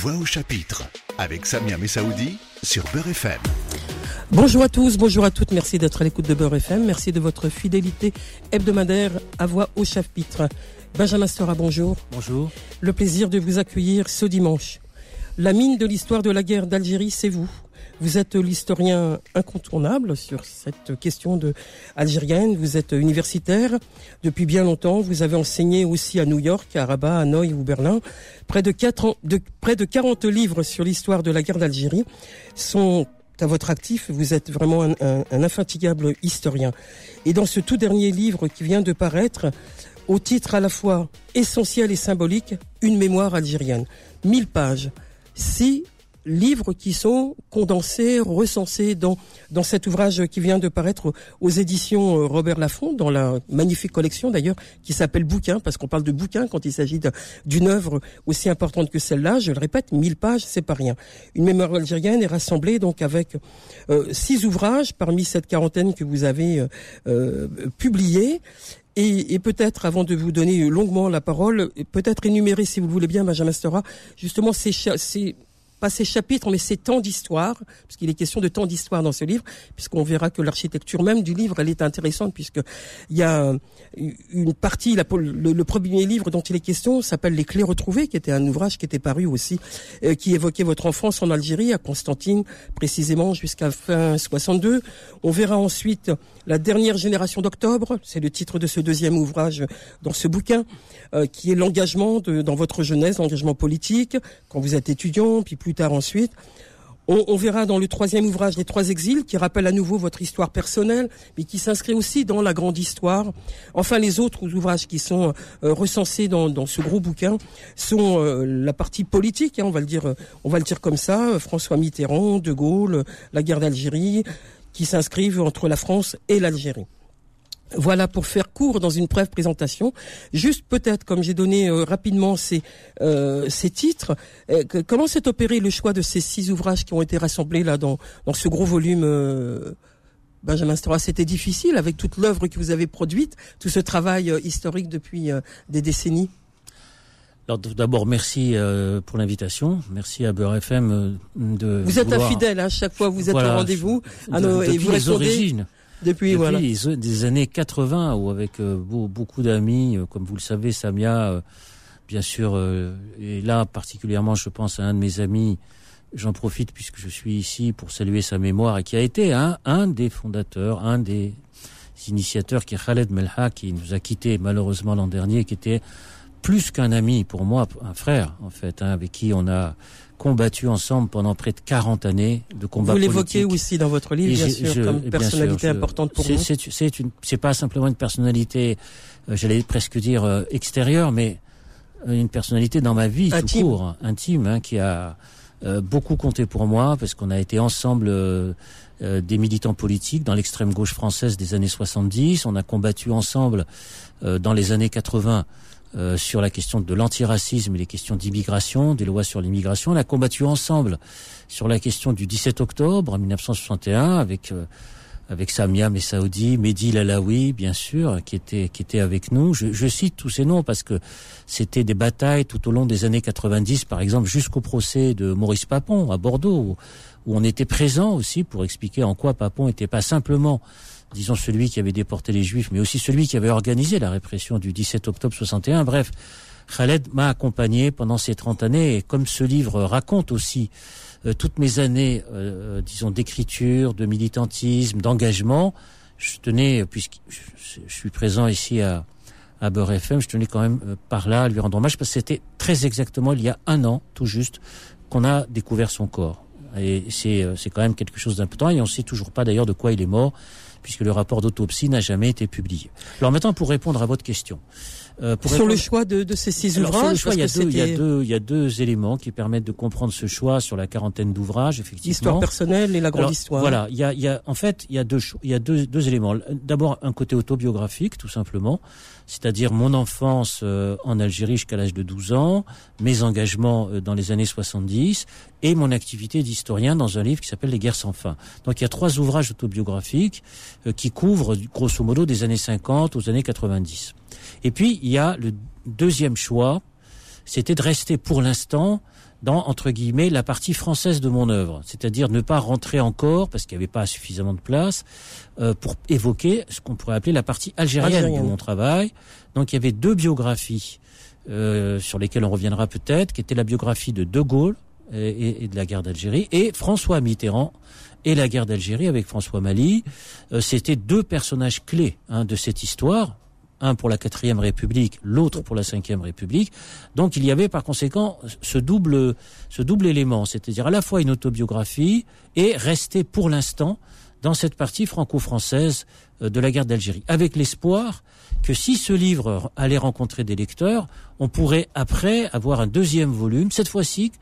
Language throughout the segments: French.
Voix au chapitre avec Samia Messaoudi sur Beurre FM. Bonjour à tous, bonjour à toutes, merci d'être à l'écoute de Beurre FM, merci de votre fidélité hebdomadaire à Voix au chapitre. Benjamin Stora, bonjour. Bonjour. Le plaisir de vous accueillir ce dimanche. La mine de l'histoire de la guerre d'Algérie, c'est vous. Vous êtes l'historien incontournable sur cette question de algérienne. Vous êtes universitaire depuis bien longtemps. Vous avez enseigné aussi à New York, à Rabat, à Hanoï ou Berlin. Près de, 4 de, près de 40 livres sur l'histoire de la guerre d'Algérie sont à votre actif. Vous êtes vraiment un, un, un infatigable historien. Et dans ce tout dernier livre qui vient de paraître, au titre à la fois essentiel et symbolique, Une mémoire algérienne. 1000 pages. Si livres qui sont condensés, recensés dans, dans cet ouvrage qui vient de paraître aux éditions euh, Robert Laffont, dans la magnifique collection d'ailleurs, qui s'appelle Bouquin, parce qu'on parle de bouquin quand il s'agit d'une œuvre aussi importante que celle-là. Je le répète, 1000 pages, c'est pas rien. Une mémoire algérienne est rassemblée donc avec euh, six ouvrages parmi cette quarantaine que vous avez euh, euh publiés. Et, et peut-être, avant de vous donner longuement la parole, peut-être énumérer, si vous le voulez bien, Benjamin Stora, justement ces, ces ces chapitres, mais ces temps d'histoire, parce qu'il est question de temps d'histoire dans ce livre, puisqu'on verra que l'architecture même du livre, elle est intéressante, puisque il y a une partie, le, premier livre dont il est question s'appelle Les clés retrouvées, qui était un ouvrage qui était paru aussi, euh, qui évoquait votre enfance en Algérie, à Constantine, précisément jusqu'à fin 62. On verra ensuite La dernière génération d'octobre, c'est le titre de ce deuxième ouvrage dans ce bouquin, euh, qui est l'engagement dans votre jeunesse, l'engagement politique, quand vous êtes étudiant, puis plus ensuite. On, verra dans le troisième ouvrage Les Trois Exils, qui rappelle à nouveau votre histoire personnelle, mais qui s'inscrit aussi dans la grande histoire. Enfin, les autres ouvrages qui sont euh, recensés dans, dans, ce gros bouquin sont euh, la partie politique, hein, on va le dire, on va le dire comme ça. François Mitterrand, De Gaulle, la guerre d'Algérie, qui s'inscrivent entre la France et l'Algérie. Voilà pour faire court dans une brève présentation. Juste peut-être, comme j'ai donné euh, rapidement ces, euh, ces titres, euh, que, comment s'est opéré le choix de ces six ouvrages qui ont été rassemblés là dans, dans ce gros volume euh, Benjamin Stora, c'était difficile avec toute l'œuvre que vous avez produite, tout ce travail euh, historique depuis euh, des décennies alors d'abord, merci euh, pour l'invitation. Merci à Beurre FM de. Vous êtes vouloir... infidèle, hein, chaque fois vous êtes voilà, au rendez-vous. Ah, et vous les origines. Depuis, Depuis voilà. des années 80, où avec euh, beaucoup d'amis, euh, comme vous le savez, Samia, euh, bien sûr, et là particulièrement, je pense à un de mes amis, j'en profite puisque je suis ici pour saluer sa mémoire, et qui a été un, un des fondateurs, un des initiateurs, qui est Khaled Melha, qui nous a quittés malheureusement l'an dernier, qui était plus qu'un ami pour moi, un frère en fait, hein, avec qui on a combattu ensemble pendant près de 40 années de combat Vous l'évoquez aussi dans votre livre, bien sûr, je, comme personnalité sûr, je, importante pour vous. C'est, une, c'est pas simplement une personnalité, euh, j'allais presque dire euh, extérieure, mais une personnalité dans ma vie intime. tout court, intime, hein, qui a euh, beaucoup compté pour moi parce qu'on a été ensemble euh, euh, des militants politiques dans l'extrême gauche française des années 70. On a combattu ensemble euh, dans les années 80 euh, sur la question de l'antiracisme et les questions d'immigration, des lois sur l'immigration. On a combattu ensemble sur la question du 17 octobre 1961 avec euh, avec Samia Messaoudi, Mehdi Lalaoui, bien sûr, qui était qui était avec nous. Je, je cite tous ces noms parce que c'était des batailles tout au long des années 90, par exemple, jusqu'au procès de Maurice Papon à Bordeaux, où, on était présent aussi pour expliquer en quoi Papon n'était pas simplement disons celui qui avait déporté les juifs, mais aussi celui qui avait organisé la répression du 17 octobre 61. Bref, Khaled m'a accompagné pendant ces 30 années et comme ce livre raconte aussi euh, toutes mes années, euh, disons, d'écriture, de militantisme, d'engagement, je tenais, puisque je, suis présent ici à, à Beurre FM, je tenais quand même euh, par là à lui rendre hommage parce que c'était très exactement il y a un an, tout juste, qu'on a découvert son corps. Et c'est euh, quand même quelque chose d'important et on ne sait toujours pas d'ailleurs de quoi il est mort puisque le rapport d'autopsie n'a jamais été publié. Alors maintenant, pour répondre à votre question. Euh, pour sur répondre... le choix de, de ces six Alors, ouvrages, choix, il, y a deux, il, y a deux, il y a deux éléments qui permettent de comprendre ce choix sur la quarantaine d'ouvrages, effectivement. L'histoire personnelle et la grande Alors, histoire. Voilà, il y a, il y a, en fait, il y a deux, il y a deux, deux éléments. D'abord, un côté autobiographique, tout simplement, c'est-à-dire mon enfance euh, en Algérie jusqu'à l'âge de 12 ans, mes engagements euh, dans les années 70 et mon activité d'historien dans un livre qui s'appelle Les guerres sans fin. Donc il y a trois ouvrages autobiographiques euh, qui couvrent grosso modo des années 50 aux années 90. Et puis il y a le deuxième choix c'était de rester pour l'instant dans, entre guillemets, la partie française de mon œuvre. C'est-à-dire ne pas rentrer encore, parce qu'il n'y avait pas suffisamment de place, euh, pour évoquer ce qu'on pourrait appeler la partie algérienne, de mon travail. Donc il y avait deux biographies euh, sur lesquelles on reviendra peut-être, qui étaient la biographie de De Gaulle et, et de la guerre d'Algérie, et François Mitterrand et la guerre d'Algérie avec François Mali. Euh, C'était deux personnages clés hein, de cette histoire un pour la quatrième République, l'autre pour la cinquième République. Donc il y avait par conséquent ce double, ce double élément, c'est-à-dire à la fois une autobiographie et rester pour l'instant dans cette partie franco-française euh, de la guerre d'Algérie, avec l'espoir que si ce livre allait rencontrer des lecteurs, on pourrait après avoir un deuxième volume, cette fois-ci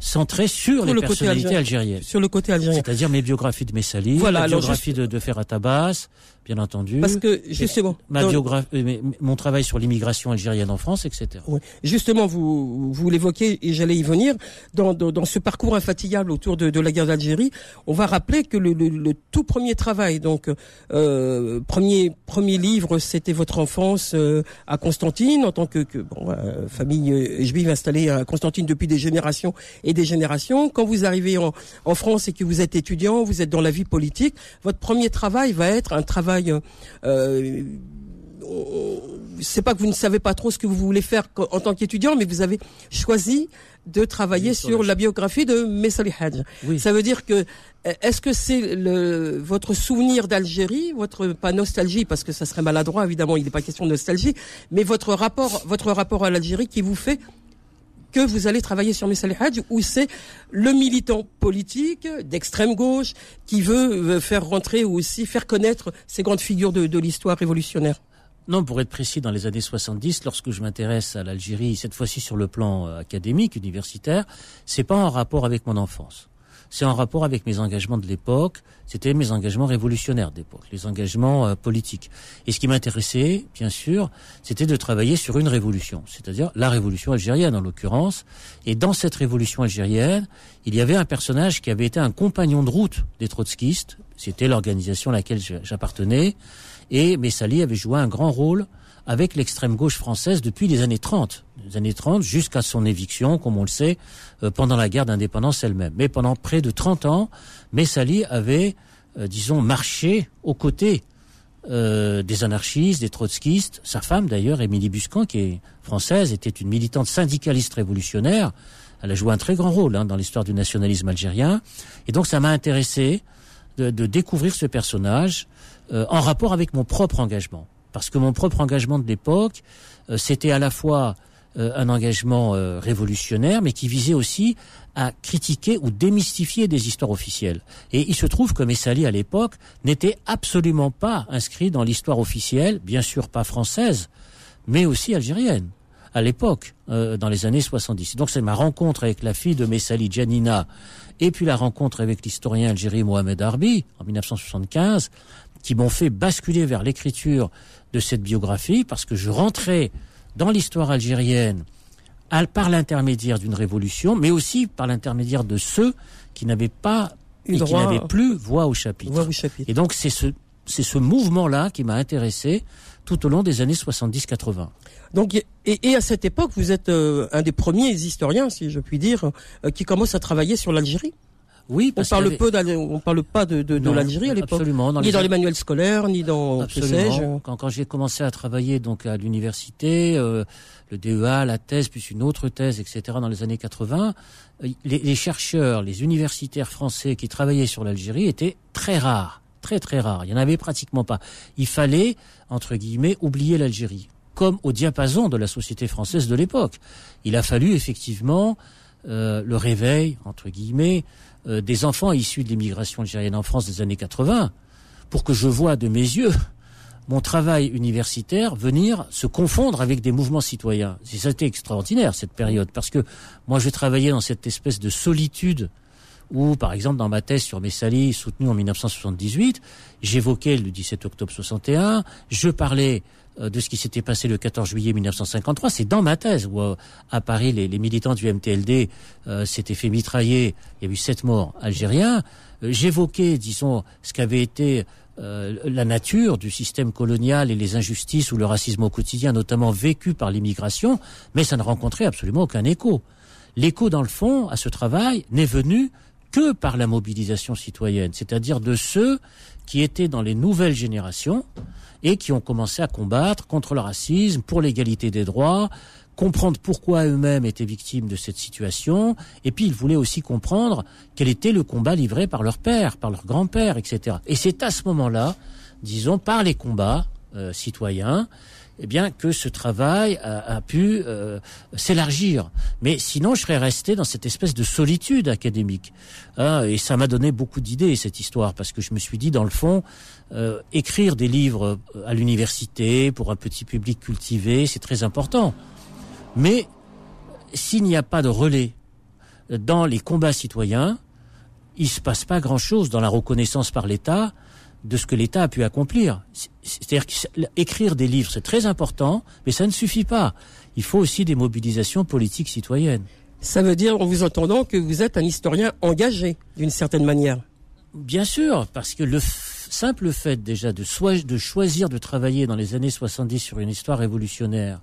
centré sur, les personnalités algériennes. Sur le côté algérien. C'est-à-dire mes biographies de Messali, voilà, la biographie de, de Ferrat Abbas, bien entendu. Parce que justement, ma biographie, euh, mon travail sur l'immigration algérienne en France, etc. Oui. Justement, vous vous l'évoquez et j'allais y venir. Dans, dans, dans, ce parcours infatigable autour de, de la guerre d'Algérie, on va rappeler que le, le, le tout premier travail, donc euh, premier premier livre, c'était votre enfance euh, à Constantine en tant que, que bon, euh, famille euh, juive installée à Constantine depuis des générations et des générations. Quand vous arrivez en, en France et que vous êtes étudiant, vous êtes dans la vie politique, votre premier travail va être un travail euh, c'est pas que vous ne savez pas trop ce que vous voulez faire en tant qu'étudiant, mais vous avez choisi de travailler sur, la biographie de Messali Hadj. Ça veut dire que est-ce que c'est le, votre souvenir d'Algérie, votre pas nostalgie parce que ça serait maladroit évidemment, il n'est pas question de nostalgie, mais votre rapport votre rapport à l'Algérie qui vous fait que vous allez travailler sur Messali Hadj ou c'est le militant politique d'extrême gauche qui veut faire rentrer ou aussi faire connaître ces grandes figures de, de l'histoire révolutionnaire non, pour être précis, dans les années 70, lorsque je m'intéresse à l'Algérie, cette fois-ci sur le plan euh, académique, universitaire, c'est pas en rapport avec mon enfance. C'est en rapport avec mes engagements de l'époque. C'était mes engagements révolutionnaires d'époque, les engagements euh, politiques. Et ce qui m'intéressait, bien sûr, c'était de travailler sur une révolution, c'est-à-dire la révolution algérienne en l'occurrence. Et dans cette révolution algérienne, il y avait un personnage qui avait été un compagnon de route des trotskistes. C'était l'organisation à laquelle j'appartenais. Et Messali avait joué un grand rôle avec l'extrême gauche française depuis les années 30, les années 30 jusqu'à son éviction, comme on le sait, euh, pendant la guerre d'indépendance elle-même. Mais pendant près de 30 ans, Messali avait, euh, disons, marché aux côtés euh, des anarchistes, des trotskistes. Sa femme, d'ailleurs, Émilie Buscan, qui est française, était une militante syndicaliste révolutionnaire. Elle a joué un très grand rôle hein, dans l'histoire du nationalisme algérien. Et donc, ça m'a intéressé de, de, découvrir ce personnage en rapport avec mon propre engagement. Parce que mon propre engagement de l'époque, euh, c'était à la fois euh, un engagement révolutionnaire, mais qui visait aussi à critiquer ou démystifier des histoires officielles. Et il se trouve que Messali, à l'époque, n'était absolument pas inscrit dans l'histoire officielle, bien sûr pas française, mais aussi algérienne à l'époque, euh, dans les années 70. Donc c'est ma rencontre avec la fille de Messali, Janina, et puis la rencontre avec l'historien algérien Mohamed Arbi, en 1975, qui m'ont fait basculer vers l'écriture de cette biographie, parce que je rentrais dans l'histoire algérienne par l'intermédiaire d'une révolution, mais aussi par l'intermédiaire de ceux qui n'avaient pas et qui n'avaient plus voix au chapitre. Voix au chapitre. Et donc c'est ce c'est ce mouvement-là qui m'a intéressé tout au long des années 70-80. Donc, et, et, à cette époque, vous êtes euh, un des premiers historiens, si je puis dire, euh, qui commence à travailler sur l'Algérie. Oui, on parle peu, on parle pas de, de, de l'Algérie à l'époque, ni les... dans les manuels scolaires, ni dans absolument. Quand, quand j'ai commencé à travailler donc à l'université, euh, le DEA, la thèse, puis une autre thèse, etc. Dans les années 80, euh, les, les chercheurs, les universitaires français qui travaillaient sur l'Algérie étaient très rares, très très rares. Il y en avait pratiquement pas. Il fallait entre guillemets oublier l'Algérie, comme au diapason de la société française de l'époque. Il a fallu effectivement euh, le réveil entre guillemets euh, des enfants issus de l'immigration algérienne en France des années 80 pour que je vois de mes yeux mon travail universitaire venir se confondre avec des mouvements citoyens. C'était extraordinaire cette période parce que moi je travaillais dans cette espèce de solitude où, par exemple, dans ma thèse sur Messali, soutenue en 1978, j'évoquais le 17 octobre 61, je parlais de ce qui s'était passé le 14 juillet 1953. C'est dans ma thèse où, euh, à Paris, les, militants du MTLD euh, s'étaient fait mitrailler. Il y a eu sept morts algériens. J'évoquais, disons, ce qu'avait été euh, la nature du système colonial et les injustices ou le racisme au quotidien, notamment vécu par l'immigration, mais ça ne rencontrait absolument aucun écho. L'écho, dans le fond, à ce travail n'est venu que par la mobilisation citoyenne, c'est-à-dire de ceux qui étaient dans les nouvelles générations et qui ont commencé à combattre contre le racisme, pour l'égalité des droits, comprendre pourquoi eux-mêmes étaient victimes de cette situation, et puis ils voulaient aussi comprendre quel était le combat livré par leur père, par leur grand-père, etc. Et c'est à ce moment-là, disons, par les combats euh, citoyens, eh bien que ce travail a, pu euh, s'élargir. Mais sinon, je serais resté dans cette espèce de solitude académique. Hein, et ça m'a donné beaucoup d'idées cette histoire parce que je me suis dit, dans le fond, euh, écrire des livres à l'université pour un petit public cultivé, c'est très important. Mais s'il n'y a pas de relais dans les combats citoyens, il se passe pas grand-chose dans la reconnaissance par l'État de ce que l'État a pu accomplir. C'est-à-dire qu'écrire des livres, c'est très important, mais ça ne suffit pas. Il faut aussi des mobilisations politiques citoyennes. Ça veut dire, en vous entendant, que vous êtes un historien engagé, d'une certaine manière. Bien sûr, parce que le simple fait déjà de, de choisir de travailler dans les années 70 sur une histoire révolutionnaire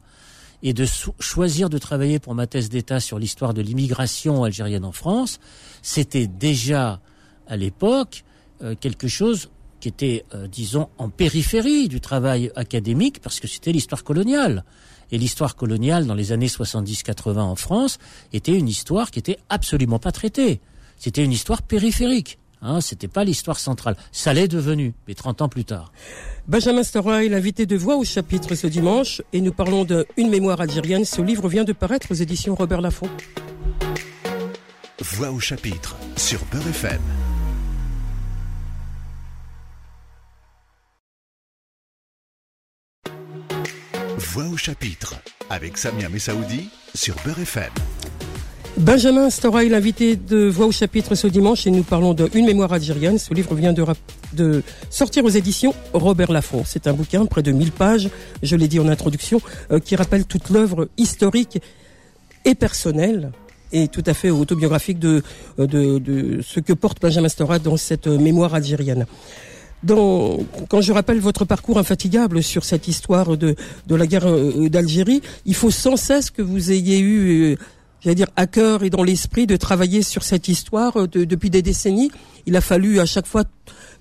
et de choisir de travailler pour ma thèse d'État sur l'histoire de l'immigration algérienne en France, c'était déjà à l'époque euh, quelque chose qui était, euh, disons, en périphérie du travail académique, parce que c'était l'histoire coloniale. Et l'histoire coloniale dans les années 70-80 en France était une histoire qui était absolument pas traitée. C'était une histoire périphérique. Hein, c'était pas l'histoire centrale. Ça l'est devenu, mais 30 ans plus tard. Benjamin Stora est l'invité de Voix au chapitre ce dimanche et nous parlons de Une mémoire algérienne. Ce livre vient de paraître aux éditions Robert Laffont. Voix au chapitre sur Beurre FM. Voix au chapitre avec Samia Messaoudi sur Beurre FM. Benjamin Stora est l'invité de Voix au chapitre ce dimanche et nous parlons de Une mémoire algérienne. Ce livre vient de, sortir aux éditions Robert Laffont. C'est un bouquin, près de 1000 pages, je l'ai dit en introduction, euh, qui rappelle toute l'œuvre historique et personnelle et tout à fait autobiographique de, euh, de, de ce que porte Benjamin Stora dans cette mémoire algérienne. Dans, quand je rappelle votre parcours infatigable sur cette histoire de, de la guerre euh, d'Algérie, il faut sans cesse que vous ayez eu j'allais dire, à cœur et dans l'esprit de travailler sur cette histoire euh, depuis des décennies. Il a fallu à chaque fois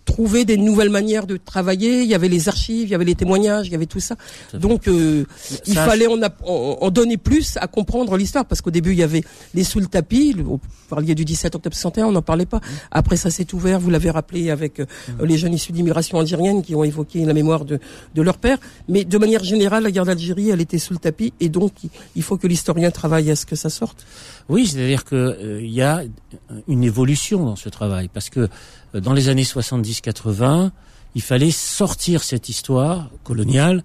trouver des nouvelles manières de travailler. Il y avait les archives, il y avait les témoignages, il y avait tout ça. Donc, euh, il fallait en, en, donner plus à comprendre l'histoire, parce qu'au début, il y avait les sous le tapis. Vous parliez du 17 octobre 61, on n'en parlait pas. Après, ça s'est ouvert. Vous l'avez rappelé avec euh, les jeunes issus d'immigration algérienne qui ont évoqué la mémoire de, de leur père. Mais de manière générale, la guerre d'Algérie, elle était sous le tapis, et donc il faut que l'historien travaille à ce que ça sorte. Oui, c'est-à-dire que euh, il y a une évolution dans ce travail, parce que dans les années 70-80, il fallait sortir cette histoire coloniale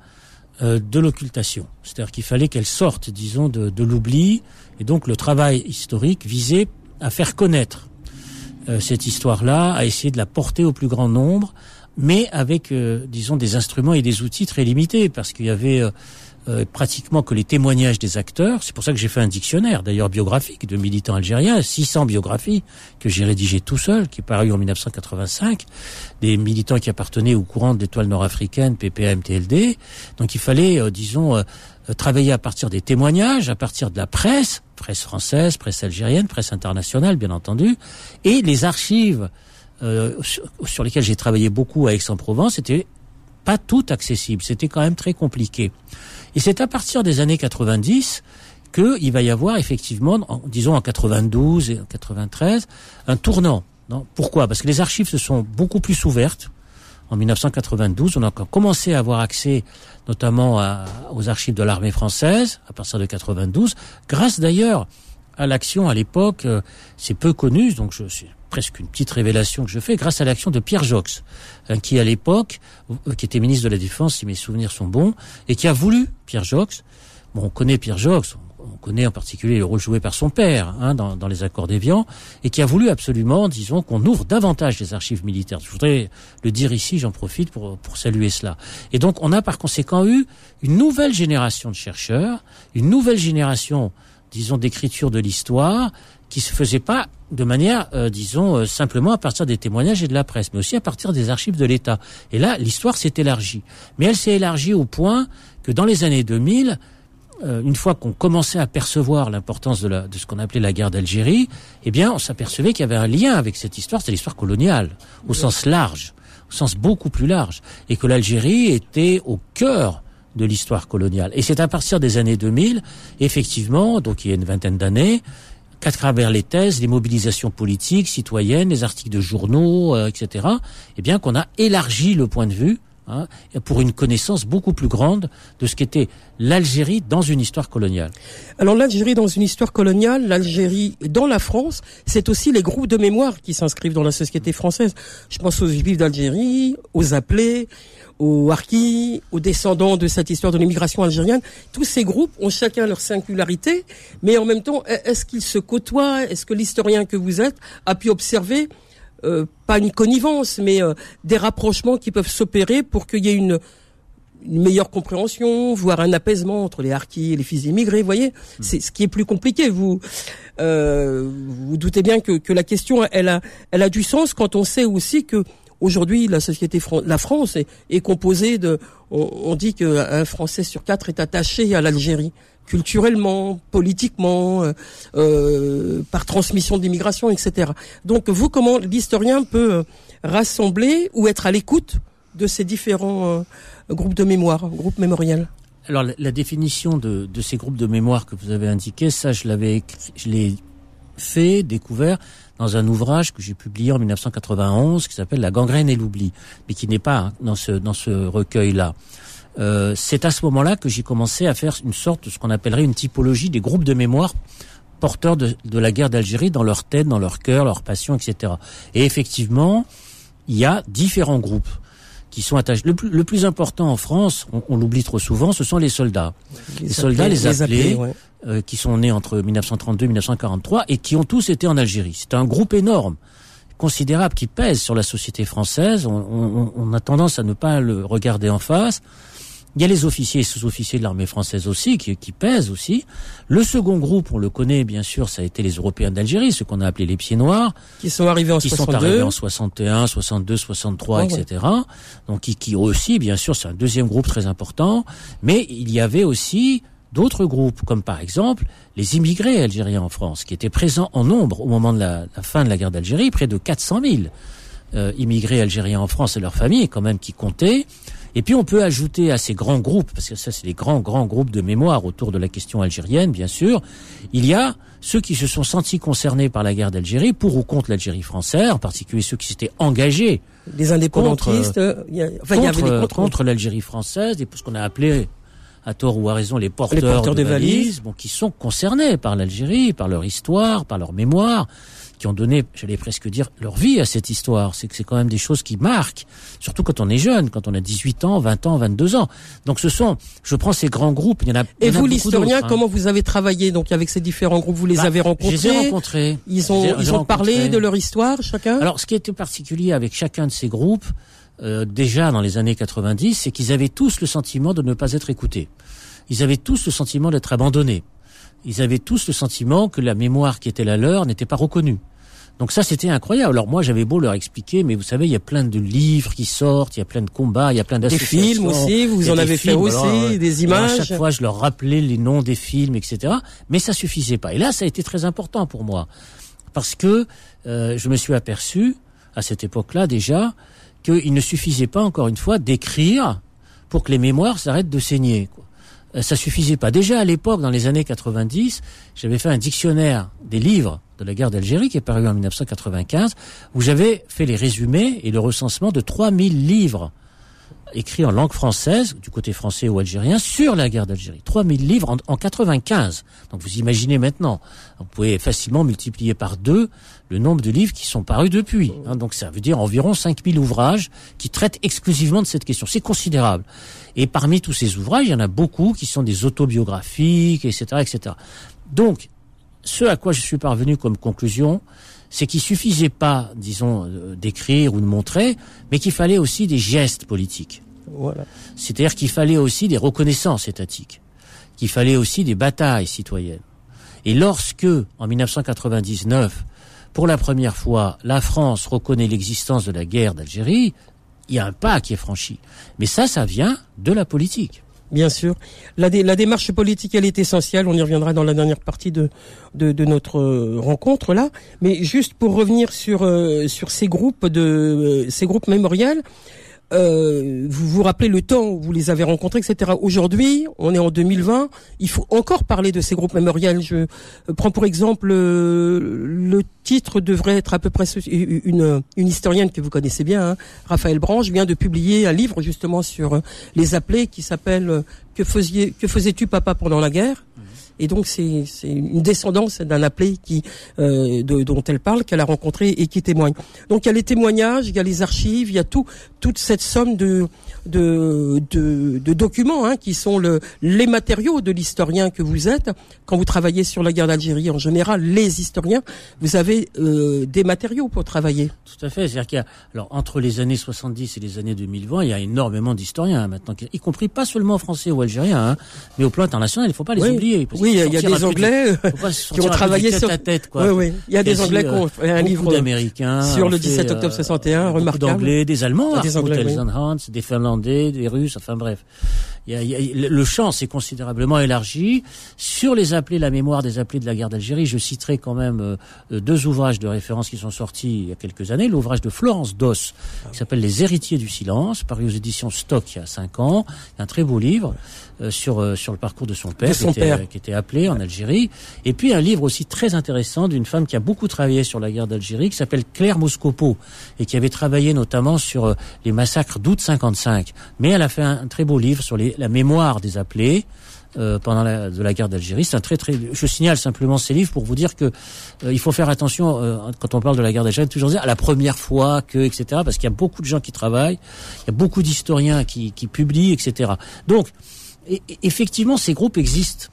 euh, de l'occultation. C'est-à-dire qu'il fallait qu'elle sorte, disons, de, l'oubli. Et donc le travail historique visait à faire connaître euh, cette histoire-là, à essayer de la porter au plus grand nombre, mais avec, disons, des instruments et des outils très limités, parce qu'il y avait euh, pratiquement que les témoignages des acteurs. C'est pour ça que j'ai fait un dictionnaire, d'ailleurs biographique, de militants algériens, 600 biographies que j'ai rédigées tout seul, qui est paru en 1985, des militants qui appartenaient au courant de l'étoile nord-africaine, PPM, TLD. Donc il fallait, euh, disons, euh, travailler à partir des témoignages, à partir de la presse, presse française, presse algérienne, presse internationale, bien entendu, et les archives sur, sur lesquelles j'ai travaillé beaucoup à Aix-en-Provence, c'était pas tout accessible, c'était quand même très compliqué. Et c'est à partir des années 90 qu'il va y avoir effectivement, disons en 92 et en 93, un tournant. Non Pourquoi? Parce que les archives se sont beaucoup plus ouvertes. En 1992, on a commencé à avoir accès notamment aux archives de l'armée française à partir de 92, grâce d'ailleurs à l'action à l'époque, euh, c'est peu connu, donc je suis presque une petite révélation que je fais, grâce à l'action de Pierre Jox, hein, qui à l'époque, euh, qui était ministre de la Défense, si mes souvenirs sont bons, et qui a voulu, Pierre Jox, bon, on connaît Pierre Jox, on connaît en particulier le rôle joué par son père hein, dans, dans, les accords d'Évian, et qui a voulu absolument, disons, qu'on ouvre davantage les archives militaires. Je voudrais le dire ici, j'en profite pour, pour saluer cela. Et donc, on a par conséquent eu une nouvelle génération de chercheurs, une nouvelle génération, disons, d'écriture de l'histoire, qui se faisait pas de manière, euh, disons, euh, simplement à partir des témoignages et de la presse, mais aussi à partir des archives de l'État. Et là, l'histoire s'est élargie. Mais elle s'est élargie au point que dans les années 2000, euh, une fois qu'on commençait à percevoir l'importance de, la, de ce qu'on appelait la guerre d'Algérie, eh bien, on s'apercevait qu'il y avait un lien avec cette histoire, c'est l'histoire coloniale, au sens large, au sens beaucoup plus large, et que l'Algérie était au cœur de l'histoire coloniale. Et c'est à partir des années 2000, effectivement, donc il y a une vingtaine d'années, qu'à travers les thèses, les mobilisations politiques, citoyennes, les articles de journaux, euh, etc., eh bien qu'on a élargi le point de vue hein, pour une connaissance beaucoup plus grande de ce qu'était l'Algérie dans une histoire coloniale. Alors l'Algérie dans une histoire coloniale, l'Algérie dans la France, c'est aussi les groupes de mémoire qui s'inscrivent dans la société française. Je pense aux Juifs d'Algérie, aux appelés, aux harkis, aux descendants de cette histoire de l'immigration algérienne. Tous ces groupes ont chacun leur singularité, mais en même temps, est-ce qu'ils se côtoient? Est-ce que l'historien que vous êtes a pu observer euh, pas une connivence, mais euh, des rapprochements qui peuvent s'opérer pour qu'il y ait une, meilleure compréhension, voire un apaisement entre les harkis et les fils immigrés. Vous voyez, hmm. c'est ce qui est plus compliqué. Vous euh, vous doutez bien que, que la question, elle a, elle a du sens quand on sait aussi que Aujourd'hui, la société, la France est, composée de, on, dit qu'un Français sur quatre est attaché à l'Algérie, culturellement, politiquement, euh, euh, par transmission d'immigration, etc. Donc, vous, comment l'historien peut euh, rassembler ou être à l'écoute de ces différents groupes de mémoire, groupes mémoriels? Alors la, définition de, ces groupes de mémoire que vous avez indiqué, ça je l'avais, je l'ai fait, découvert dans un ouvrage que j'ai publié en 1991 qui s'appelle La gangrène et l'oubli, mais qui n'est pas dans ce dans ce recueil-là. Euh, c'est à ce moment-là que j'ai commencé à faire une sorte de ce qu'on appellerait une typologie des groupes de mémoire porteurs de, de la guerre d'Algérie dans leur tête, dans leur cœur, leur passion, etc. Et effectivement, il y a différents groupes qui sont attachés. Le plus, le plus important en France, on, l'oublie trop souvent, ce sont les soldats. Les, soldats, les appelés, euh, qui sont nés entre 1932 et 1943 et qui ont tous été en Algérie. C'est un groupe énorme, considérable, qui pèse sur la société française. On, on, on, a tendance à ne pas le regarder en face. Il y a les officiers et sous-officiers de l'armée française aussi, qui, qui, pèsent aussi. Le second groupe, on le connaît bien sûr, ça a été les Européens d'Algérie, ceux qu'on a appelés les pieds noirs. Qui sont arrivés en qui sont arrivés en 61, 62, 63, etc. Donc qui, qui aussi, bien sûr, c'est un deuxième groupe très important. Mais il y avait aussi d'autres groupes, comme par exemple les immigrés algériens en France, qui étaient présents en nombre au moment de la, fin de la guerre d'Algérie, près de 400 000 euh, immigrés algériens en France et leurs familles, quand même, qui comptaient. Et puis on peut ajouter à ces grands groupes, parce que ça c'est les grands grands groupes de mémoire autour de la question algérienne, bien sûr, il y a ceux qui se sont sentis concernés par la guerre d'Algérie, pour ou contre l'Algérie française, en particulier ceux qui s'étaient engagés. Les indépendantistes, contre, y, enfin, contre, contre l'Algérie française, et ce qu'on a appelé à tort ou à raison, les porteurs, de, valises, bon, qui sont concernés par l'Algérie, par leur histoire, par leur mémoire, qui ont donné, j'allais presque dire, leur vie à cette histoire. C'est que c'est quand même des choses qui marquent, surtout quand on est jeune, quand on a 18 ans, 20 ans, 22 ans. Donc ce sont, je prends ces grands groupes, il y en a Et vous, l'historien, hein. comment vous avez travaillé donc avec ces différents groupes? Vous les bah, avez rencontrés Je les ai rencontrés? Ils ont, ils ont parlé de leur histoire, chacun? Alors, ce qui était particulier avec chacun de ces groupes, euh, déjà dans les années 90, c'est qu'ils avaient tous le sentiment de ne pas être écoutés. Ils avaient tous le sentiment d'être abandonnés. Ils avaient tous le sentiment que la mémoire qui était la leur n'était pas reconnue. Donc ça, c'était incroyable. Alors moi, j'avais beau leur expliquer, mais vous savez, il y a plein de livres qui sortent, il y a plein de combats, il y a plein d'associations. Des films aussi, vous en avez fait aussi, des images. à chaque fois, je leur rappelais les noms des films, etc. Mais ça suffisait pas. Et là, ça a été très important pour moi. Parce que euh, je me suis aperçu, à cette époque-là déjà, qu'il ne suffisait pas, encore une fois, d'écrire pour que les mémoires s'arrêtent de saigner. Quoi. Euh, ça suffisait pas. Déjà à l'époque, dans les années 90, j'avais fait un dictionnaire des livres de la guerre d'Algérie qui est paru en 1995, où j'avais fait les résumés et le recensement de 3000 livres écrit en langue française, du côté français ou algérien, sur la guerre d'Algérie. 3000 livres en, en 95. Donc vous imaginez maintenant, vous pouvez facilement multiplier par deux le nombre de livres qui sont parus depuis. Hein. donc ça veut dire environ 5000 ouvrages qui traitent exclusivement de cette question. C'est considérable. Et parmi tous ces ouvrages, il y en a beaucoup qui sont des autobiographiques, etc., etc. Donc, ce à quoi je suis parvenu comme conclusion, c'est qu'il suffisait pas, disons, euh, d'écrire ou de montrer, mais qu'il fallait aussi des gestes politiques. Voilà. C'est-à-dire qu'il fallait aussi des reconnaissances étatiques, qu'il fallait aussi des batailles citoyennes. Et lorsque, en 1999, pour la première fois, la France reconnaît l'existence de la guerre d'Algérie, il y a un pas qui est franchi. Mais ça, ça vient de la politique. Bien sûr. La, démarche politique, elle est essentielle. On y reviendra dans la dernière partie de, de, de notre euh, rencontre là. Mais juste pour revenir sur, euh, sur ces groupes de euh, ces groupes mémoriels, euh, vous vous rappelez le temps où vous les avez rencontrés, etc. Aujourd'hui, on est en 2020, il faut encore parler de ces groupes mémoriels. Je prends pour exemple euh, le titre devrait être à peu près une, une historienne que vous connaissez bien, hein, Raphaël Branche, vient de publier un livre justement sur euh, les appelés qui s'appelle Que faisais-tu papa pendant la guerre? Et donc c'est une descendance d'un appelé qui euh, de, dont elle parle, qu'elle a rencontré et qui témoigne. Donc il y a les témoignages, il y a les archives, il y a tout toute cette somme de de, de, de documents hein, qui sont le, les matériaux de l'historien que vous êtes. Quand vous travaillez sur la guerre d'Algérie en général, les historiens, vous avez euh, des matériaux pour travailler. Tout à fait. C'est-à-dire qu'il y a, alors entre les années 70 et les années 2020, il y a énormément d'historiens hein, maintenant, y compris pas seulement français ou algériens, hein, mais au plan international, il ne faut pas les oublier. Oui, il y a des Anglais qui ont travaillé sur la tête. Oui, oui. Il y a des Anglais qui ont fait un livre d'Américains sur le 17 octobre 61, euh, remarquable. Des Allemands, des Anglais, des Hans, des Finlandais des Russes, enfin bref. Le champ s'est considérablement élargi. Sur les appelés, la mémoire des appelés de la guerre d'Algérie, je citerai quand même euh, deux ouvrages de référence qui sont sortis il y a quelques années. L'ouvrage de Florence Doss, qui s'appelle Les héritiers du silence, paru aux éditions Stock il y a cinq ans. Un très beau livre. Euh, sur euh, sur le parcours de son père, qui, était, qui, était, appelé en Algérie, et puis un livre aussi très intéressant d'une femme qui a beaucoup travaillé sur la guerre d'Algérie, qui s'appelle Claire Moscopo, et qui avait travaillé notamment sur euh, les massacres d'août 55. Mais elle a fait un, très beau livre sur les, la mémoire des appelés. Euh, pendant la, de la guerre d'Algérie. C'est un très très. Je signale simplement ces livres pour vous dire que il faut faire attention euh, quand on parle de la guerre d'Algérie, toujours dire à la première fois que etc. Parce qu'il y a beaucoup de gens qui travaillent, il y a beaucoup d'historiens qui, qui publient etc. Donc et, effectivement, ces groupes existent.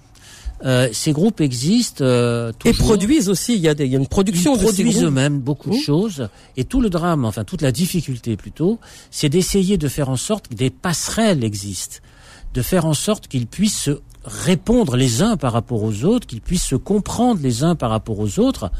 Euh, ces groupes existent euh, et produisent aussi. Il y a, des, il y a une production. Ils produisent eux-mêmes beaucoup de mmh. choses. Et tout le drame, enfin toute la difficulté plutôt, c'est d'essayer de faire en sorte que des passerelles existent, de faire en sorte qu'ils puissent se répondre les uns par rapport aux autres, qu'ils puissent se comprendre les uns par rapport aux autres.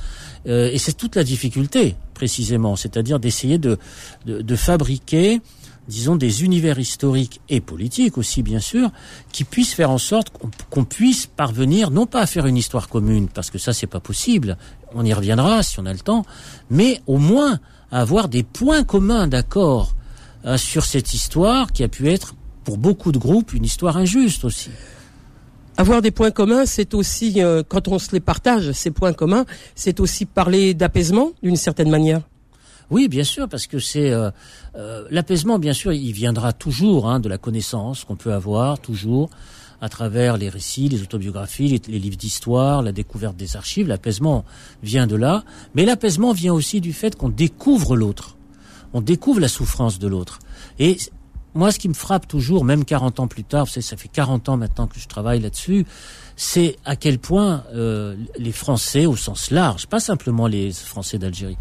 Euh, et c'est toute la difficulté précisément, c'est-à-dire d'essayer de, de, fabriquer disons, des univers historiques et politiques aussi, bien sûr, qui puissent faire en sorte qu'on puisse parvenir, non pas à faire une histoire commune, parce que ça, c'est pas possible, on y reviendra si on a le temps, mais au moins à avoir des points communs d'accord euh, sur cette histoire qui a pu être, pour beaucoup de groupes, une histoire injuste aussi. Avoir des points communs, c'est aussi, euh, quand on se les partage, ces points communs, c'est aussi parler d'apaisement, d'une certaine manière. Oui, bien sûr, parce que c'est euh, euh, l'apaisement. Bien sûr, il viendra toujours hein, de la connaissance qu'on peut avoir, toujours à travers les récits, les autobiographies, les, livres d'histoire, la découverte des archives. L'apaisement vient de là, mais l'apaisement vient aussi du fait qu'on découvre l'autre, on découvre la souffrance de l'autre. Et moi, ce qui me frappe toujours, même 40 ans plus tard, vous savez, ça fait 40 ans maintenant que je travaille là-dessus, c'est à quel point euh, les Français, au sens large, pas simplement les Français d'Algérie,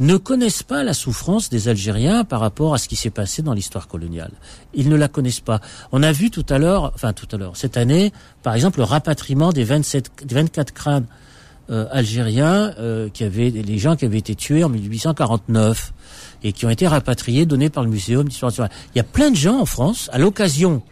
ne connaissent pas la souffrance des Algériens par rapport à ce qui s'est passé dans l'histoire coloniale. Ils ne la connaissent pas. On a vu tout à l'heure, enfin tout à l'heure, cette année, par exemple, le rapatriement des, 27, 24 crânes euh, algériens, euh, qui avaient, les gens qui avaient été tués en 1849 et qui ont été rapatriés, donnés par le Muséum d'histoire Il y a plein de gens en France, à l'occasion,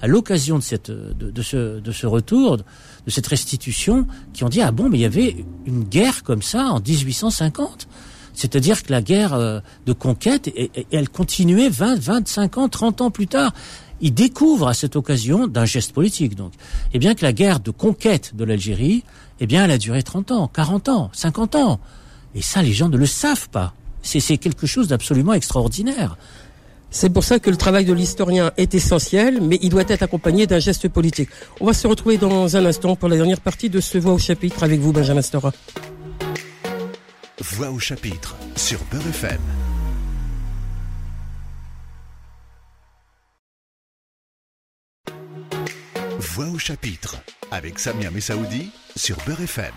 à l'occasion de cette, de, ce, de ce retour, de cette restitution, qui ont dit ah bon, mais il y avait une guerre comme ça en 1850. C'est-à-dire que la guerre euh, de conquête, elle continuait 20, 25 ans, 30 ans plus tard. Il découvre à cette occasion d'un geste politique, donc, eh bien que la guerre de conquête de l'Algérie, eh bien, elle a duré 30 ans, 40 ans, 50 ans. Et ça, les gens ne le savent pas. C'est quelque chose d'absolument extraordinaire. C'est pour ça que le travail de l'historien est essentiel, mais il doit être accompagné d'un geste politique. On va se retrouver dans un instant pour la dernière partie de ce Voix au chapitre avec vous, Benjamin Stora. Voix au chapitre sur Beurre FM. Voix au chapitre avec Samia Messaoudi sur Beurre FM.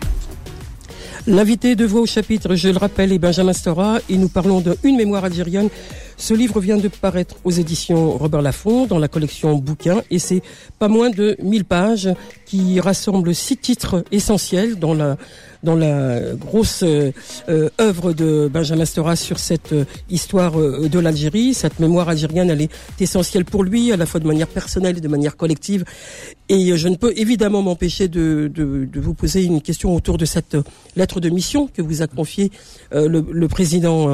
L'invité de Voix au chapitre, je le rappelle, est Benjamin Stora et nous parlons d'une mémoire algérienne. Ce livre vient de paraître aux éditions Robert Laffont dans la collection Bouquins et c'est pas moins de 1000 pages qui rassemblent six titres essentiels dans la dans la grosse euh, euh, œuvre de Benjamin Stora sur cette euh, histoire de l'Algérie. Cette mémoire algérienne, elle est essentielle pour lui, à la fois de manière personnelle et de manière collective. Et je ne peux évidemment m'empêcher de, de, de, vous poser une question autour de cette lettre de mission que vous a confiée le, le, président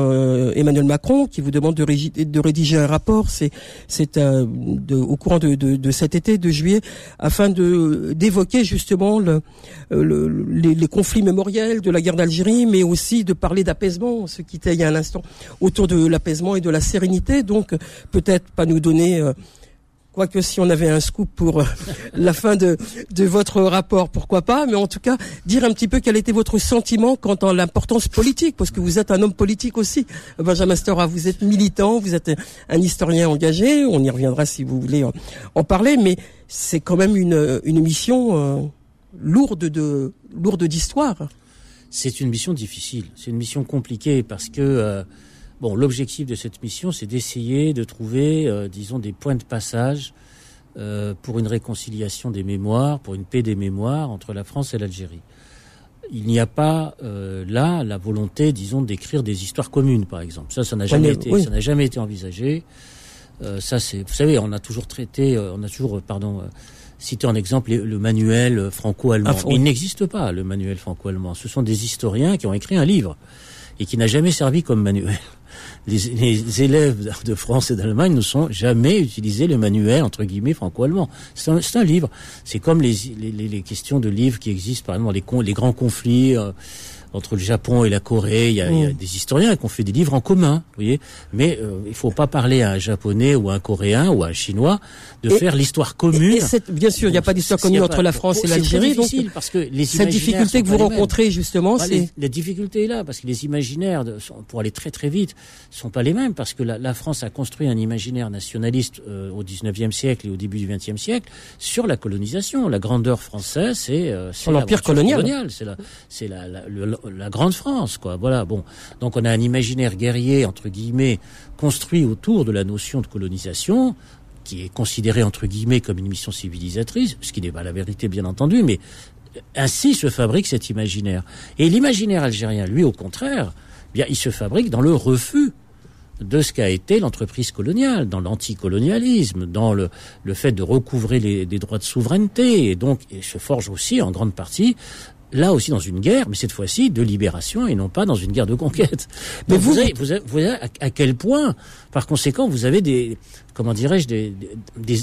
Emmanuel Macron, qui vous demande de, rédiger, un rapport. C'est c'est au courant de, de, cet été, de juillet, afin d'évoquer justement le, le, les, les conflits de la guerre d'Algérie, mais aussi de parler d'apaisement, ce qui était il y a un instant autour de l'apaisement et de la sérénité. Donc peut-être pas nous donner euh, quoique si on avait un scoop pour euh, la fin de, votre rapport, pourquoi pas, mais en tout cas, dire un petit peu quel était votre sentiment quant à l'importance politique, parce que vous êtes un homme politique aussi. Benjamin Stora, vous êtes militant, vous êtes un historien engagé, on y reviendra si vous voulez en, parler, mais c'est quand même une, une mission euh, lourde de lourde d'histoire. C'est une mission difficile, c'est une mission compliquée parce que euh, bon, l'objectif de cette mission, c'est d'essayer de trouver, euh, disons, des points de passage euh, pour une réconciliation des mémoires, pour une paix des mémoires entre la France et l'Algérie. Il n'y a pas là la volonté, disons, d'écrire des histoires communes, par exemple. Ça, ça n'a jamais été, ça n'a jamais été envisagé. ça, c'est, vous savez, on a toujours traité, on a toujours, pardon citer en exemple le manuel franco-allemand. Ah, Il n'existe pas le manuel franco-allemand. Ce sont des historiens qui ont écrit un livre et qui n'a jamais servi comme manuel. Les, élèves de France et d'Allemagne ne sont jamais utilisé le manuel entre guillemets franco-allemand. C'est un, livre. C'est comme les, les, questions de livres qui existent, par exemple, les, les grands conflits. Euh, entre le Japon et la Corée. Il y a, mm. des historiens qui ont fait des livres en commun, vous voyez. Mais euh, il faut pas parler à un japonais ou à un coréen ou à un chinois de faire l'histoire commune. Et, bien sûr, il n'y a pas d'histoire commune entre la France et l'Algérie. C'est difficile parce que les cette difficulté que vous rencontrez justement, c'est la difficulté est là parce que les imaginaires, pour aller très très vite, sont pas les mêmes parce que la, la France a construit un imaginaire nationaliste euh, au 19e siècle et au début du 20e siècle sur la colonisation. La grandeur française, c'est euh, l'empire colonial. C'est la, c'est la, la, la grande France, quoi. Voilà. Bon, donc on a un imaginaire guerrier entre guillemets construit autour de la notion de colonisation qui est considéré entre guillemets comme une mission civilisatrice, ce qui n'est pas la vérité bien entendu, mais ainsi se fabrique cet imaginaire. Et l'imaginaire algérien, lui, au contraire, eh bien, il se fabrique dans le refus de ce qu'a été l'entreprise coloniale, dans l'anticolonialisme, dans le, le fait de recouvrer les, des droits de souveraineté, et donc il se forge aussi en grande partie là aussi dans une guerre, mais cette fois-ci de libération et non pas dans une guerre de conquête. Mais vous, vous, voyez à, quel point, par conséquent, vous avez des, comment dirais-je, des, des,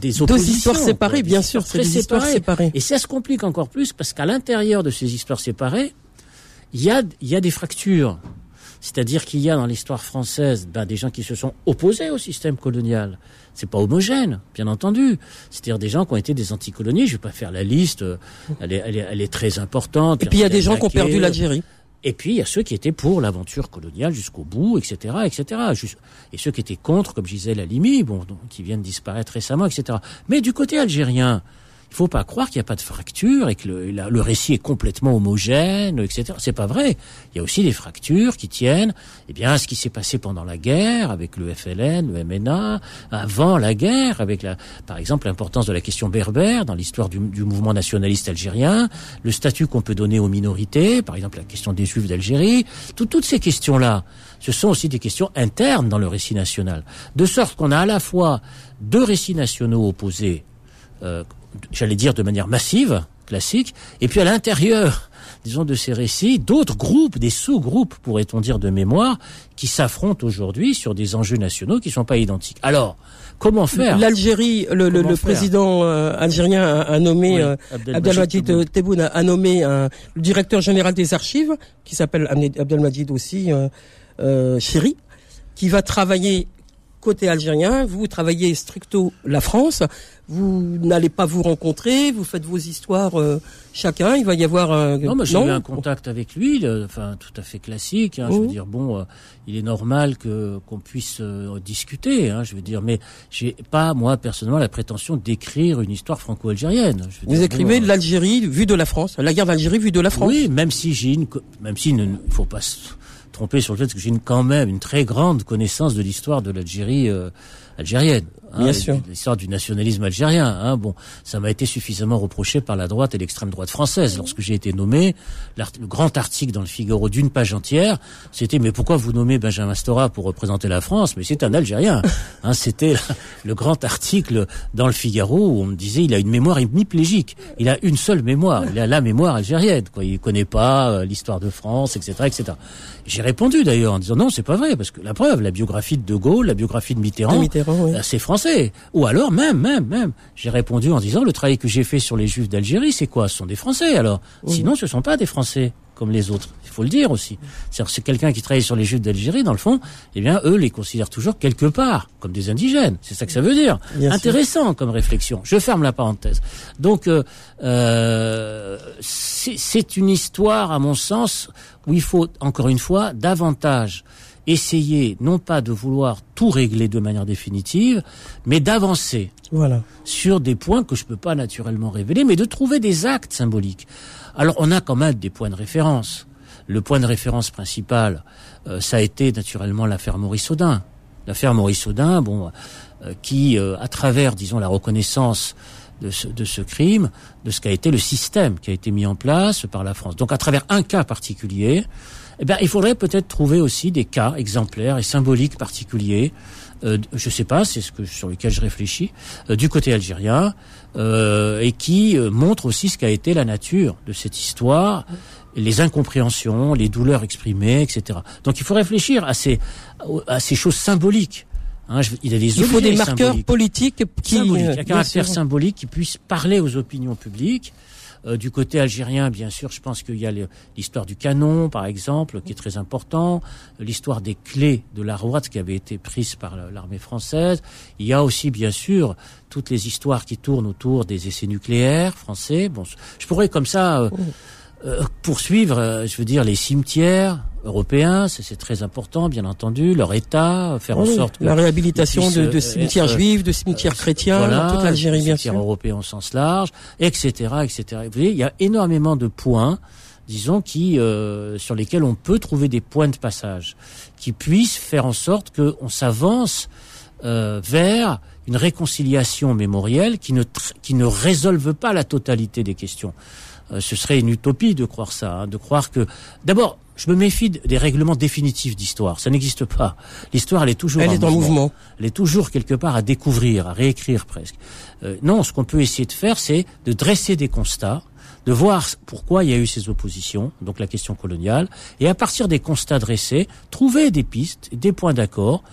des oppositions. Deux histoires séparées, bien sûr, très des histoires séparées. Et ça se complique encore plus parce qu'à l'intérieur de ces histoires séparées, il y a, il y a des fractures. C'est-à-dire qu'il y a dans l'histoire française ben, des gens qui se sont opposés au système colonial. C'est pas homogène, bien entendu. C'est-à-dire des gens qui ont été des anticolonies. Je vais pas faire la liste. Euh, elle est, elle est, elle est très importante. Et puis il y a des gens qui ont perdu l'Algérie. Et puis il y a ceux qui étaient pour l'aventure coloniale jusqu'au bout, etc., etc. Et ceux qui étaient contre, comme je disais, la Limi, bon, qui viennent disparaître récemment, etc. Mais du côté algérien, il faut pas croire qu'il n'y a pas de fracture et que le, le, récit est complètement homogène, etc. C'est pas vrai. Il y a aussi des fractures qui tiennent, eh bien, à ce qui s'est passé pendant la guerre avec le FLN, le MNA, avant la guerre, avec la, par exemple, l'importance de la question berbère dans l'histoire du, du, mouvement nationaliste algérien, le statut qu'on peut donner aux minorités, par exemple la question des Juifs d'Algérie, toutes ces questions-là, ce sont aussi des questions internes dans le récit national, de sorte qu'on a à la fois deux récits nationaux opposés. Euh, j'allais dire de manière massive, classique, et puis à l'intérieur, disons, de ces récits, d'autres groupes, des sous-groupes, pourrait-on dire, de mémoire, qui s'affrontent aujourd'hui sur des enjeux nationaux qui ne sont pas identiques. Alors, comment faire? L'Algérie, le, le, président euh, algérien a, nommé, euh, Abdelmajid Tebboune. A, nommé un, le directeur général des archives, qui s'appelle Abdelmajid aussi euh, euh, Chéri, qui va travailler côté algérien, vous travaillez stricto la France, vous n'allez pas vous rencontrer, vous faites vos histoires euh, chacun, il va y avoir un... Non, mais j'ai eu un contact avec lui, enfin tout à fait classique, hein, je veux mmh. dire, bon, euh, il est normal que qu'on puisse euh, discuter, hein, je veux dire, mais j'ai pas, moi, personnellement, la prétention d'écrire une histoire franco-algérienne. Vous écrivez l'Algérie vue de la France, la guerre d'Algérie vue de la France Oui, même si j'ai une... Même s'il ne faut pas tromper sur le fait que j'ai quand même une très grande connaissance de l'histoire de l'Algérie euh, algérienne. Bien sûr. L'histoire du nationalisme algérien. Hein. Bon, ça m'a été suffisamment reproché par la droite et l'extrême droite française. Lorsque j'ai été nommé, le grand article dans le Figaro d'une page entière, c'était mais pourquoi vous nommez Benjamin Stora pour représenter la France? Mais c'est un Algérien. Hein, c'était le grand article dans le Figaro où on me disait il a une mémoire hémiplégique. Il a une seule mémoire. Il a la mémoire algérienne. Quoi. Il connaît pas euh, l'histoire de France, etc., etc. J'ai répondu d'ailleurs en disant non, c'est pas vrai parce que la preuve, la biographie de De Gaulle, la biographie de Mitterrand, Mitterrand euh, c'est français. Ou alors même, même, même, j'ai répondu en disant le travail que j'ai fait sur les Juifs d'Algérie, c'est quoi? Ce sont des Français alors. Sinon, ce sont pas des Français comme les autres. Il faut le dire aussi. C'est-à-dire c'est quelqu'un qui travaille sur les Juifs d'Algérie, dans le fond, eh bien, eux les considèrent toujours quelque part comme des indigènes. C'est ça que ça veut dire. Intéressant comme réflexion. Je ferme la parenthèse. Donc, euh, euh, c'est une histoire, à mon sens, où il faut, encore une fois, davantage essayer, non pas de vouloir tout régler de manière définitive, mais d'avancer voilà. sur des points que je ne peux pas naturellement révéler, mais de trouver des actes symboliques. Alors on a quand même des points de référence. Le point de référence principal, euh, ça a été naturellement l'affaire Maurice Audin. L'affaire Maurice Audin, bon, euh, qui, euh, à travers, disons, la reconnaissance de ce, de ce crime, de ce qu'a été le système qui a été mis en place par la France. Donc à travers un cas particulier, eh bien, il faudrait peut-être trouver aussi des cas exemplaires et symboliques particuliers. Euh, je sais pas, c'est ce que sur lequel je réfléchis, euh, du côté algérien, euh, et qui euh, montre aussi ce qu'a été la nature de cette histoire, les incompréhensions, les douleurs exprimées, etc. Donc il faut réfléchir à ces à ces choses symboliques. Hein, il, y a des il faut des marqueurs politiques qui, symboliques, un caractère symbolique qui puisse parler aux opinions publiques euh, du côté algérien, bien sûr, je pense qu'il y a l'histoire du canon, par exemple, qui est très important, l'histoire des clés de la Rouate qui avait été prise par l'armée française. Il y a aussi, bien sûr, toutes les histoires qui tournent autour des essais nucléaires français. Bon, je pourrais comme ça euh, poursuivre, je veux dire, les cimetières, européens, c'est très important, bien entendu, leur État, faire en sorte que la réhabilitation de, de, cimetières juifs, de cimetières chrétiens, voilà, toute l'Algérie bien sûr, européens au sens large, etc., etc. Vous voyez, il y a énormément de points, disons, qui euh, sur lesquels on peut trouver des points de passage, qui puissent faire en sorte qu'on s'avance euh, vers une réconciliation mémorielle qui ne qui ne résolve pas la totalité des questions. Euh, ce serait une utopie de croire ça, hein, de croire que d'abord je me méfie des règlements définitifs d'histoire. Ça n'existe pas. L'histoire, elle est toujours elle est en mouvement. Elle est toujours quelque part à découvrir, à réécrire presque. Euh, non, ce qu'on peut essayer de faire, c'est de dresser des constats, de voir pourquoi il y a eu ces oppositions, donc la question coloniale, et à partir des constats dressés, trouver des pistes, des points d'accord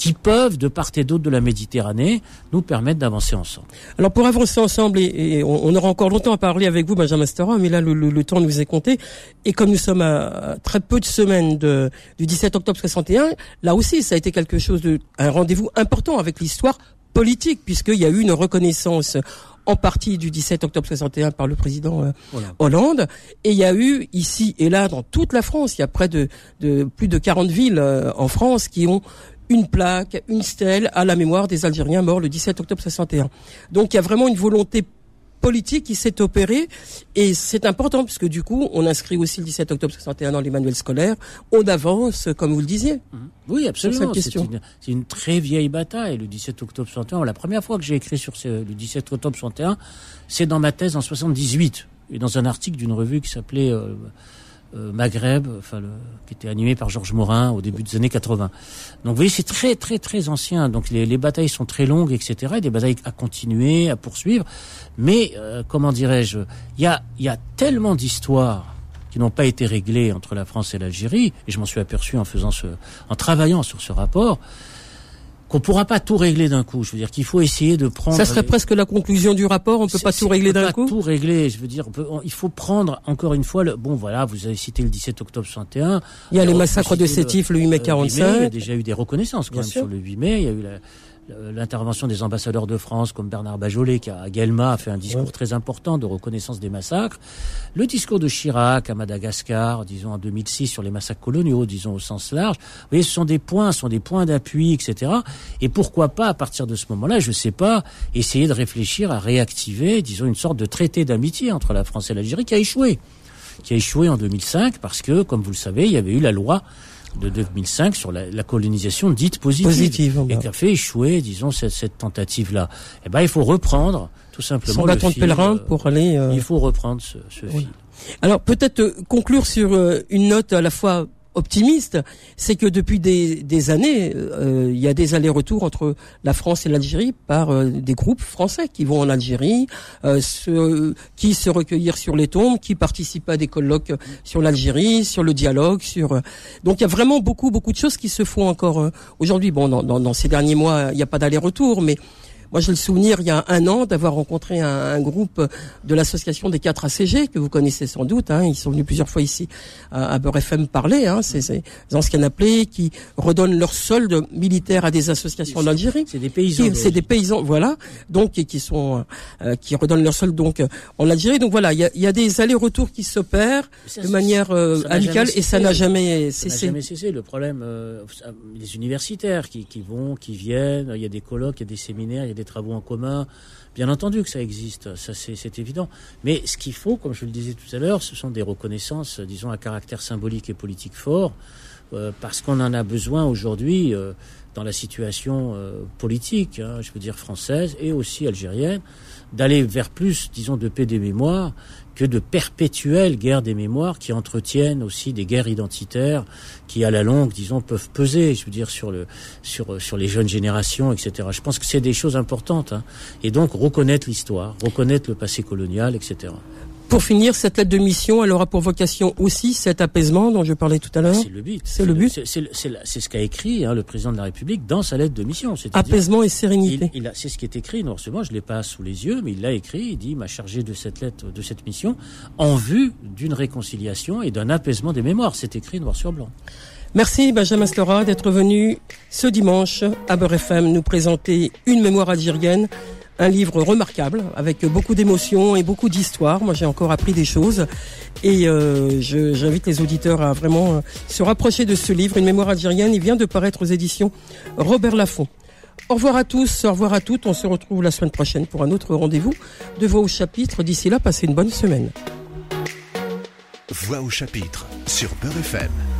qui peuvent, de part et d'autre de la Méditerranée, nous permettre d'avancer ensemble. Alors pour avancer ensemble, et, on, aura encore longtemps à parler avec vous, Benjamin Stora, mais là le, temps nous est compté, et comme nous sommes à très peu de semaines de, du 17 octobre 61, là aussi ça a été quelque chose de un rendez-vous important avec l'histoire politique, puisqu'il y a eu une reconnaissance en partie du 17 octobre 61 par le président euh, Hollande. Et il y a eu ici et là dans toute la France, il y a près de, de plus de 40 villes euh, en France qui ont une plaque, une stèle à la mémoire des Algériens morts le 17 octobre 61. Donc il y a vraiment une volonté politique qui s'est opérée et c'est important puisque du coup on inscrit aussi le 17 octobre 61 dans les manuels scolaires, on avance comme vous le disiez. Mhm. Oui absolument, c'est une, une, très vieille bataille le 17 octobre 61. La première fois que j'ai écrit sur ce, le 17 octobre 61, c'est dans ma thèse en 78 et dans un article d'une revue qui s'appelait euh, Maghreb, enfin, le, qui était animé par Georges Morin au début des années 80. Donc vous voyez, c'est très très très ancien. Donc les, les, batailles sont très longues, etc. Et des batailles à continuer, à poursuivre. Mais euh, comment dirais-je, il y a, y a tellement d'histoires qui n'ont pas été réglées entre la France et l'Algérie, et je m'en suis aperçu en faisant ce, en travaillant sur ce rapport, qu'on pourra pas tout régler d'un coup. Je veux dire qu'il faut essayer de prendre. Ça serait presque la conclusion du rapport. On peut pas tout régler d'un coup. Tout régler. Je veux dire, il faut prendre encore une fois le. Bon, voilà, vous avez cité le 17 octobre 61. Il y a les massacres de Sétif le, 8 mai 45. Euh, il y a déjà eu des reconnaissances quand même sur le 8 mai. Il y a eu la, l'intervention des ambassadeurs de France comme Bernard Bajolet qui à Guelma a fait un discours très important de reconnaissance des massacres. Le discours de Chirac à Madagascar, disons en 2006 sur les massacres coloniaux, disons au sens large. Vous voyez, ce sont des points, ce sont des points d'appui, etc. Et pourquoi pas à partir de ce moment-là, je sais pas, essayer de réfléchir à réactiver, disons une sorte de traité d'amitié entre la France et l'Algérie qui a échoué. qui a échoué en 2005 parce que, comme vous le savez, il y avait eu la loi de 2005 sur la, la colonisation dite positive, Positive, et qui a fait échouer, disons, cette, cette tentative-là. Eh ben, il faut reprendre tout simplement le bâton de pèlerin euh, pour aller. euh, Il faut reprendre ce, ce Oui. fil. Alors peut-être euh, conclure sur euh, une note à la fois optimiste, c'est que depuis des, des années, euh, il y a des allers-retours entre la France et l'Algérie par euh, des groupes français qui vont en Algérie, euh, se- qui se recueillir sur les tombes, qui participent à des colloques sur l'Algérie, sur le dialogue, sur euh, donc il y a vraiment beaucoup beaucoup de choses qui se font encore euh, aujourd'hui. Bon, dans, dans, dans ces derniers mois, il n'y a pas d'aller-retour, mais moi, j'ai le souvenir, il y a un an, d'avoir rencontré un, un groupe de l'association des quatre ACG, que vous connaissez sans doute. Hein, ils sont venus plusieurs fois ici à, à Beurre FM parler. Hein, c'est ces anciens appelés qui redonnent leur solde militaire à des associations d'Algérie. C'est des paysans. C'est des paysans, voilà, donc et qui sont euh, qui redonnent leur solde donc euh, en Algérie. Donc voilà, il y a, y a des allers-retours qui s'opèrent de manière euh, amicale et ça cessé. n'a jamais Ça n'a cessé. jamais cessé. Le problème, euh, les universitaires qui, qui vont, qui viennent, il y a des colloques, il y a des séminaires, il y a des travaux en commun. Bien entendu que ça existe, ça c'est c'est évident. Mais ce qu'il faut, comme je le disais tout à l'heure, ce sont des reconnaissances, disons, à caractère symbolique et politique fort, euh, parce qu'on en a besoin aujourd'hui euh, dans la situation euh, politique, hein, je veux dire française et aussi algérienne, d'aller vers plus, disons, de paix des mémoires que de perpétuelles guerres des mémoires qui entretiennent aussi des guerres identitaires qui, à la longue, disons, peuvent peser, je veux dire, sur le, sur, sur les jeunes générations, etc. Je pense que c'est des choses importantes. Hein. Et donc, reconnaître l'histoire, reconnaître le passé colonial, etc. Pour finir, cette lettre de mission, elle aura pour vocation aussi cet apaisement dont je parlais tout à l'heure. C'est le but. C'est le but. C'est ce qu'a écrit hein, le président de la République dans sa lettre de mission. Apaisement et sérénité. il c'est ce qui est écrit. Non seulement je l'ai pas sous les yeux, mais il l'a écrit. Il dit, il m'a chargé de cette lettre, de cette mission, en vue d'une réconciliation et d'un apaisement des mémoires. C'est écrit noir sur blanc. Merci Benjamin Slora d'être venu ce dimanche à Beurre FM nous présenter une mémoire algérienne, un livre remarquable avec beaucoup d'émotions et beaucoup d'histoires. Moi j'ai encore appris des choses et euh, j'invite les auditeurs à vraiment euh, se rapprocher de ce livre, une mémoire algérienne. Il vient de paraître aux éditions Robert Laffont. Au revoir à tous, au revoir à toutes. On se retrouve la semaine prochaine pour un autre rendez-vous de Voix au chapitre. D'ici là, passez une bonne semaine. Voix au chapitre sur Beurre FM.